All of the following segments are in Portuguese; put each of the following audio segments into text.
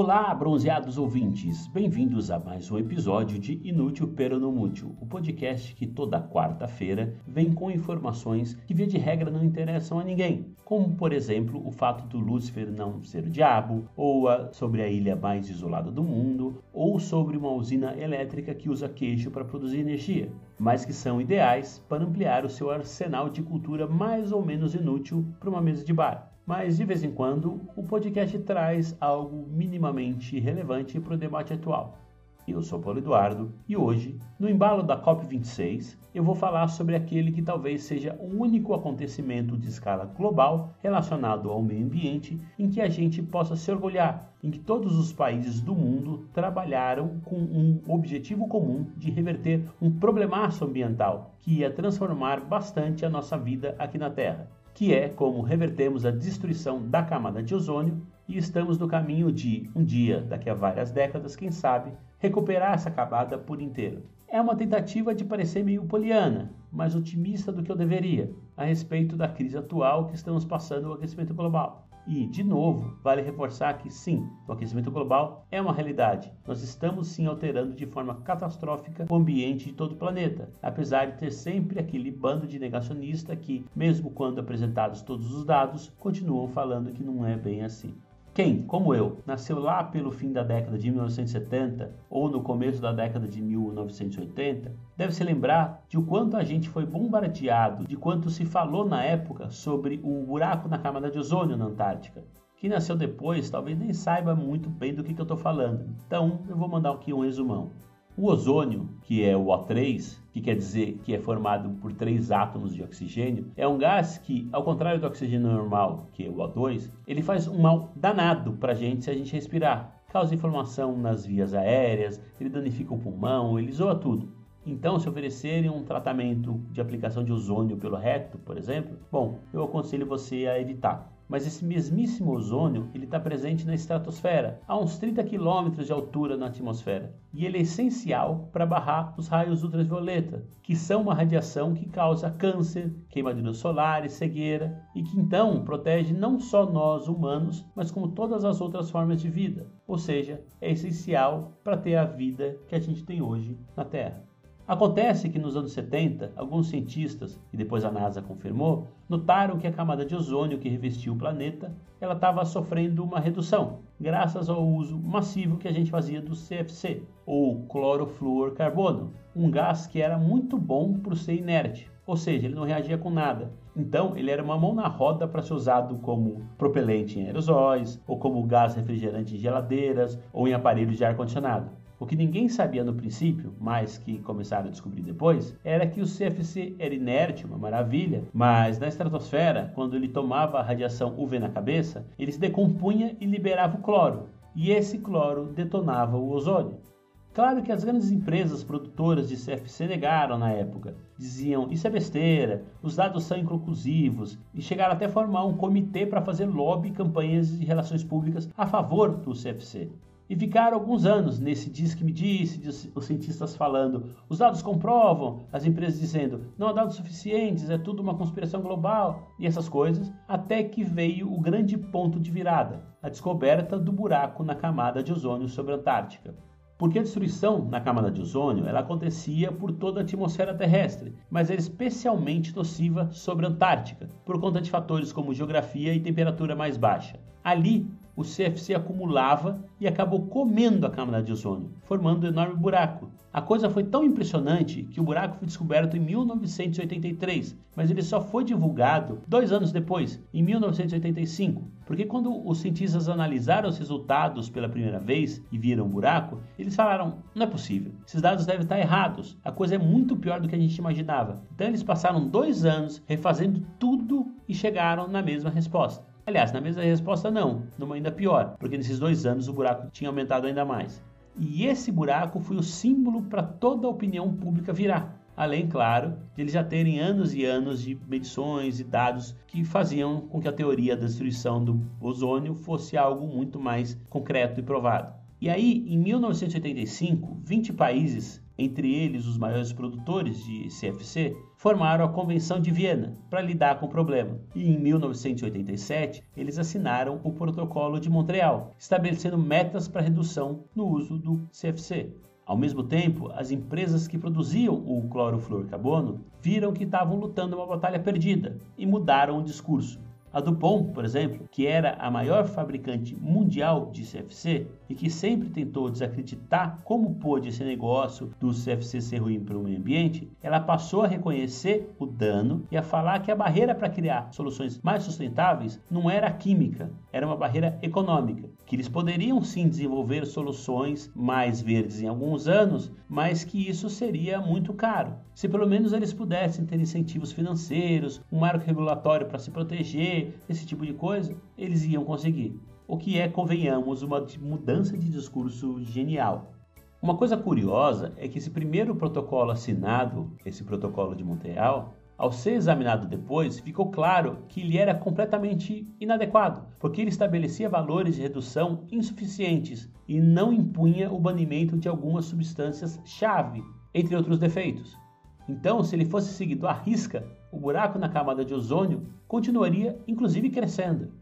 Olá, bronzeados ouvintes! Bem-vindos a mais um episódio de Inútil Peronomútil, o podcast que toda quarta-feira vem com informações que, via de regra, não interessam a ninguém, como, por exemplo, o fato do Lúcifer não ser o diabo, ou a, sobre a ilha mais isolada do mundo, ou sobre uma usina elétrica que usa queijo para produzir energia, mas que são ideais para ampliar o seu arsenal de cultura mais ou menos inútil para uma mesa de bar mas de vez em quando o podcast traz algo minimamente relevante para o debate atual. Eu sou Paulo Eduardo e hoje, no embalo da COP26, eu vou falar sobre aquele que talvez seja o único acontecimento de escala global relacionado ao meio ambiente em que a gente possa se orgulhar, em que todos os países do mundo trabalharam com um objetivo comum de reverter um problemaço ambiental que ia transformar bastante a nossa vida aqui na Terra que é como revertemos a destruição da camada de ozônio e estamos no caminho de, um dia, daqui a várias décadas, quem sabe, recuperar essa camada por inteiro. É uma tentativa de parecer meio poliana, mais otimista do que eu deveria, a respeito da crise atual que estamos passando o aquecimento global. E, de novo, vale reforçar que sim, o aquecimento global é uma realidade. Nós estamos sim alterando de forma catastrófica o ambiente de todo o planeta, apesar de ter sempre aquele bando de negacionista que, mesmo quando apresentados todos os dados, continuam falando que não é bem assim. Quem, como eu, nasceu lá pelo fim da década de 1970 ou no começo da década de 1980, deve se lembrar de o quanto a gente foi bombardeado, de quanto se falou na época sobre o buraco na camada de ozônio na Antártica. Quem nasceu depois talvez nem saiba muito bem do que, que eu estou falando, então eu vou mandar aqui um resumão. O ozônio, que é o O3, que quer dizer que é formado por três átomos de oxigênio, é um gás que, ao contrário do oxigênio normal, que é o O2, ele faz um mal danado para a gente se a gente respirar. Causa inflamação nas vias aéreas, ele danifica o pulmão, ele zoa tudo. Então, se oferecerem um tratamento de aplicação de ozônio pelo reto, por exemplo, bom, eu aconselho você a evitar mas esse mesmíssimo ozônio ele está presente na estratosfera, a uns 30 km de altura na atmosfera, e ele é essencial para barrar os raios ultravioleta, que são uma radiação que causa câncer, queimaduras solares, cegueira, e que então protege não só nós humanos, mas como todas as outras formas de vida, ou seja, é essencial para ter a vida que a gente tem hoje na Terra. Acontece que nos anos 70, alguns cientistas, e depois a NASA confirmou, notaram que a camada de ozônio que revestia o planeta ela estava sofrendo uma redução, graças ao uso massivo que a gente fazia do CFC, ou clorofluorcarbono, um gás que era muito bom por ser inerte, ou seja, ele não reagia com nada. Então, ele era uma mão na roda para ser usado como propelente em aerosóis, ou como gás refrigerante em geladeiras, ou em aparelhos de ar-condicionado. O que ninguém sabia no princípio, mas que começaram a descobrir depois, era que o CFC era inerte, uma maravilha, mas na estratosfera, quando ele tomava a radiação UV na cabeça, ele se decompunha e liberava o cloro, e esse cloro detonava o ozônio. Claro que as grandes empresas produtoras de CFC negaram na época. Diziam, isso é besteira, os dados são inconclusivos, e chegaram até a formar um comitê para fazer lobby e campanhas de relações públicas a favor do CFC. E ficaram alguns anos nesse diz que me disse, os cientistas falando, os dados comprovam, as empresas dizendo, não há dados suficientes, é tudo uma conspiração global e essas coisas, até que veio o grande ponto de virada, a descoberta do buraco na camada de ozônio sobre a Antártica. Porque a destruição na camada de ozônio ela acontecia por toda a atmosfera terrestre, mas era especialmente nociva sobre a Antártica, por conta de fatores como geografia e temperatura mais baixa. Ali, o CFC acumulava e acabou comendo a camada de ozônio, formando um enorme buraco. A coisa foi tão impressionante que o buraco foi descoberto em 1983, mas ele só foi divulgado dois anos depois, em 1985, porque quando os cientistas analisaram os resultados pela primeira vez e viram o buraco, eles falaram: não é possível, esses dados devem estar errados, a coisa é muito pior do que a gente imaginava. Então eles passaram dois anos refazendo tudo e chegaram na mesma resposta. Aliás, na mesma resposta não, numa ainda pior, porque nesses dois anos o buraco tinha aumentado ainda mais. E esse buraco foi o símbolo para toda a opinião pública virar. Além, claro, de eles já terem anos e anos de medições e dados que faziam com que a teoria da destruição do ozônio fosse algo muito mais concreto e provado. E aí, em 1985, 20 países, entre eles os maiores produtores de CFC, formaram a Convenção de Viena para lidar com o problema. E em 1987, eles assinaram o Protocolo de Montreal, estabelecendo metas para redução no uso do CFC. Ao mesmo tempo, as empresas que produziam o clorofluorcarbono viram que estavam lutando uma batalha perdida e mudaram o discurso. A Dupont, por exemplo, que era a maior fabricante mundial de CFC e que sempre tentou desacreditar como pôde esse negócio do CFC ser ruim para o meio ambiente, ela passou a reconhecer o dano e a falar que a barreira para criar soluções mais sustentáveis não era a química, era uma barreira econômica, que eles poderiam sim desenvolver soluções mais verdes em alguns anos, mas que isso seria muito caro. Se pelo menos eles pudessem ter incentivos financeiros, um marco regulatório para se proteger, esse tipo de coisa, eles iam conseguir. O que é, convenhamos, uma mudança de discurso genial. Uma coisa curiosa é que esse primeiro protocolo assinado, esse protocolo de Montreal, ao ser examinado depois, ficou claro que ele era completamente inadequado, porque ele estabelecia valores de redução insuficientes e não impunha o banimento de algumas substâncias-chave, entre outros defeitos. Então, se ele fosse seguido à risca, o buraco na camada de ozônio continuaria inclusive crescendo.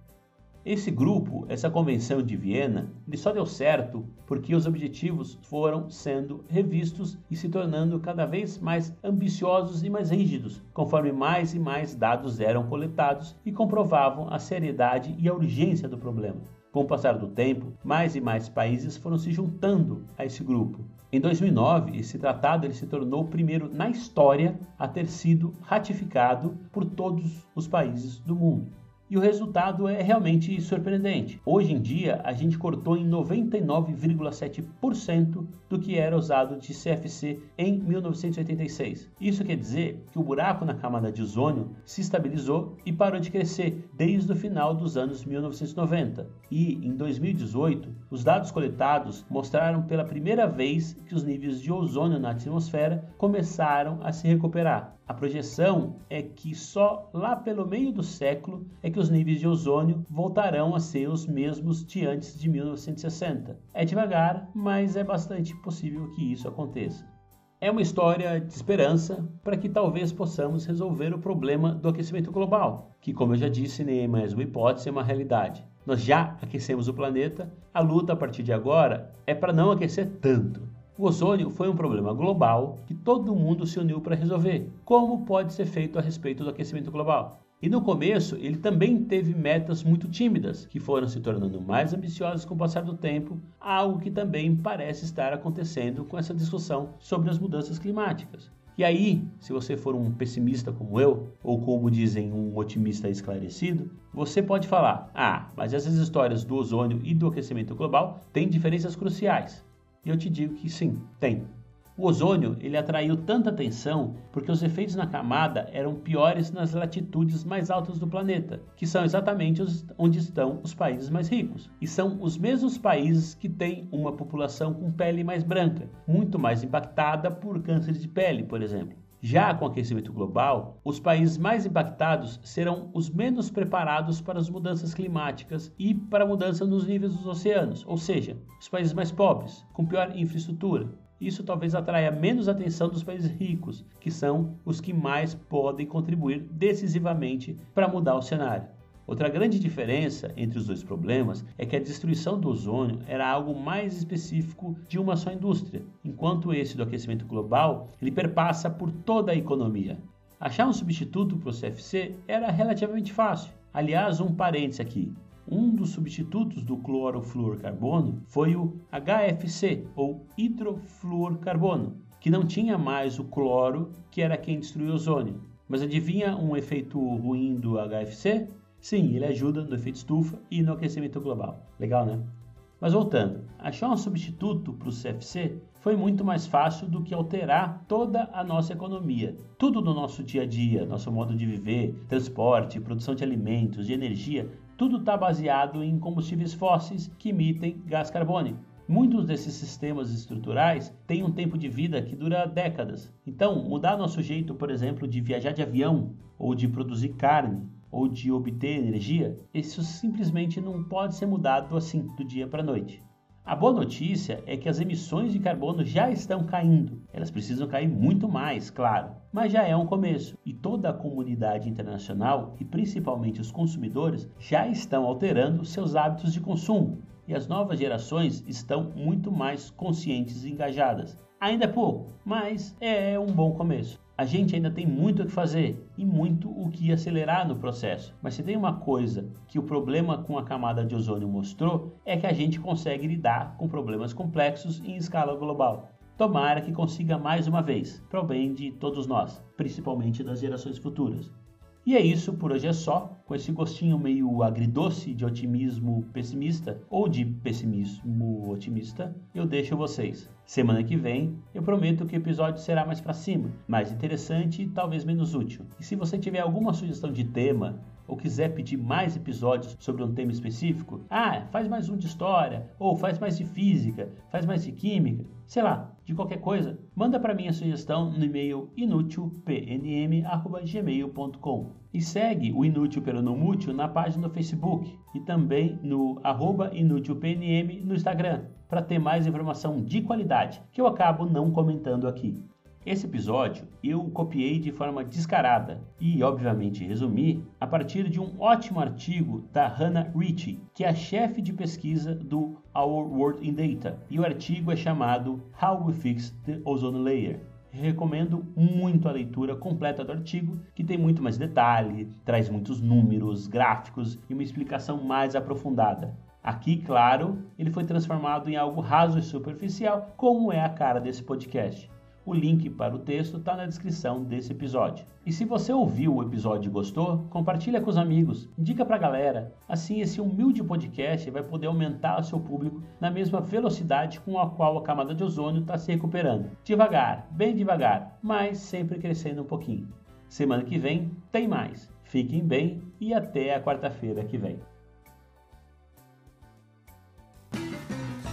Esse grupo, essa convenção de Viena, ele só deu certo porque os objetivos foram sendo revistos e se tornando cada vez mais ambiciosos e mais rígidos, conforme mais e mais dados eram coletados e comprovavam a seriedade e a urgência do problema. Com o passar do tempo, mais e mais países foram se juntando a esse grupo. Em 2009, esse tratado ele se tornou o primeiro na história a ter sido ratificado por todos os países do mundo e o resultado é realmente surpreendente. Hoje em dia, a gente cortou em 99,7% do que era usado de CFC em 1986. Isso quer dizer que o buraco na camada de ozônio se estabilizou e parou de crescer desde o final dos anos 1990. E em 2018, os dados coletados mostraram pela primeira vez que os níveis de ozônio na atmosfera começaram a se recuperar. A projeção é que só lá pelo meio do século é que os níveis de ozônio voltarão a ser os mesmos de antes de 1960. É devagar, mas é bastante possível que isso aconteça. É uma história de esperança para que talvez possamos resolver o problema do aquecimento global, que, como eu já disse, nem é mais uma hipótese, é uma realidade. Nós já aquecemos o planeta, a luta a partir de agora é para não aquecer tanto. O ozônio foi um problema global que todo mundo se uniu para resolver. Como pode ser feito a respeito do aquecimento global? E no começo, ele também teve metas muito tímidas, que foram se tornando mais ambiciosas com o passar do tempo, algo que também parece estar acontecendo com essa discussão sobre as mudanças climáticas. E aí, se você for um pessimista como eu, ou como dizem um otimista esclarecido, você pode falar: ah, mas essas histórias do ozônio e do aquecimento global têm diferenças cruciais. E eu te digo que sim, tem. O ozônio ele atraiu tanta atenção porque os efeitos na camada eram piores nas latitudes mais altas do planeta, que são exatamente onde estão os países mais ricos. E são os mesmos países que têm uma população com pele mais branca, muito mais impactada por câncer de pele, por exemplo. Já com o aquecimento global, os países mais impactados serão os menos preparados para as mudanças climáticas e para a mudança nos níveis dos oceanos, ou seja, os países mais pobres, com pior infraestrutura. Isso talvez atraia menos atenção dos países ricos, que são os que mais podem contribuir decisivamente para mudar o cenário. Outra grande diferença entre os dois problemas é que a destruição do ozônio era algo mais específico de uma só indústria, enquanto esse do aquecimento global ele perpassa por toda a economia. Achar um substituto para o CFC era relativamente fácil. Aliás, um parêntese aqui. Um dos substitutos do clorofluorcarbono foi o HFC, ou hidrofluorcarbono, que não tinha mais o cloro, que era quem destruía o ozônio. Mas adivinha um efeito ruim do HFC? Sim, ele ajuda no efeito estufa e no aquecimento global. Legal, né? Mas voltando, achar um substituto para o CFC foi muito mais fácil do que alterar toda a nossa economia. Tudo no nosso dia a dia, nosso modo de viver, transporte, produção de alimentos, de energia, tudo está baseado em combustíveis fósseis que emitem gás carbônico. Muitos desses sistemas estruturais têm um tempo de vida que dura décadas. Então, mudar nosso jeito, por exemplo, de viajar de avião, ou de produzir carne, ou de obter energia, isso simplesmente não pode ser mudado assim do dia para a noite. A boa notícia é que as emissões de carbono já estão caindo. Elas precisam cair muito mais, claro, mas já é um começo e toda a comunidade internacional e principalmente os consumidores já estão alterando seus hábitos de consumo e as novas gerações estão muito mais conscientes e engajadas. Ainda é pouco, mas é um bom começo. A gente ainda tem muito o que fazer e muito o que acelerar no processo. Mas se tem uma coisa que o problema com a camada de ozônio mostrou, é que a gente consegue lidar com problemas complexos em escala global. Tomara que consiga mais uma vez, para o bem de todos nós, principalmente das gerações futuras. E é isso, por hoje é só. Com esse gostinho meio agridoce de otimismo pessimista ou de pessimismo otimista, eu deixo vocês. Semana que vem eu prometo que o episódio será mais para cima, mais interessante e talvez menos útil. E se você tiver alguma sugestão de tema ou quiser pedir mais episódios sobre um tema específico, ah, faz mais um de história, ou faz mais de física, faz mais de química, sei lá, de qualquer coisa, manda para mim a sugestão no e-mail inútilpnm@gmail.com e segue o Inútil Pelo Não Mútil na página do Facebook e também no inútilpnm no Instagram para ter mais informação de qualidade que eu acabo não comentando aqui. Esse episódio eu copiei de forma descarada e, obviamente, resumi a partir de um ótimo artigo da Hannah Ritchie, que é a chefe de pesquisa do Our World in Data, e o artigo é chamado How We Fix the Ozone Layer. Recomendo muito a leitura completa do artigo, que tem muito mais detalhe, traz muitos números, gráficos e uma explicação mais aprofundada. Aqui, claro, ele foi transformado em algo raso e superficial, como é a cara desse podcast. O link para o texto está na descrição desse episódio. E se você ouviu o episódio e gostou, compartilha com os amigos, indica para a galera. Assim esse humilde podcast vai poder aumentar o seu público na mesma velocidade com a qual a camada de ozônio está se recuperando. Devagar, bem devagar, mas sempre crescendo um pouquinho. Semana que vem tem mais. Fiquem bem e até a quarta-feira que vem.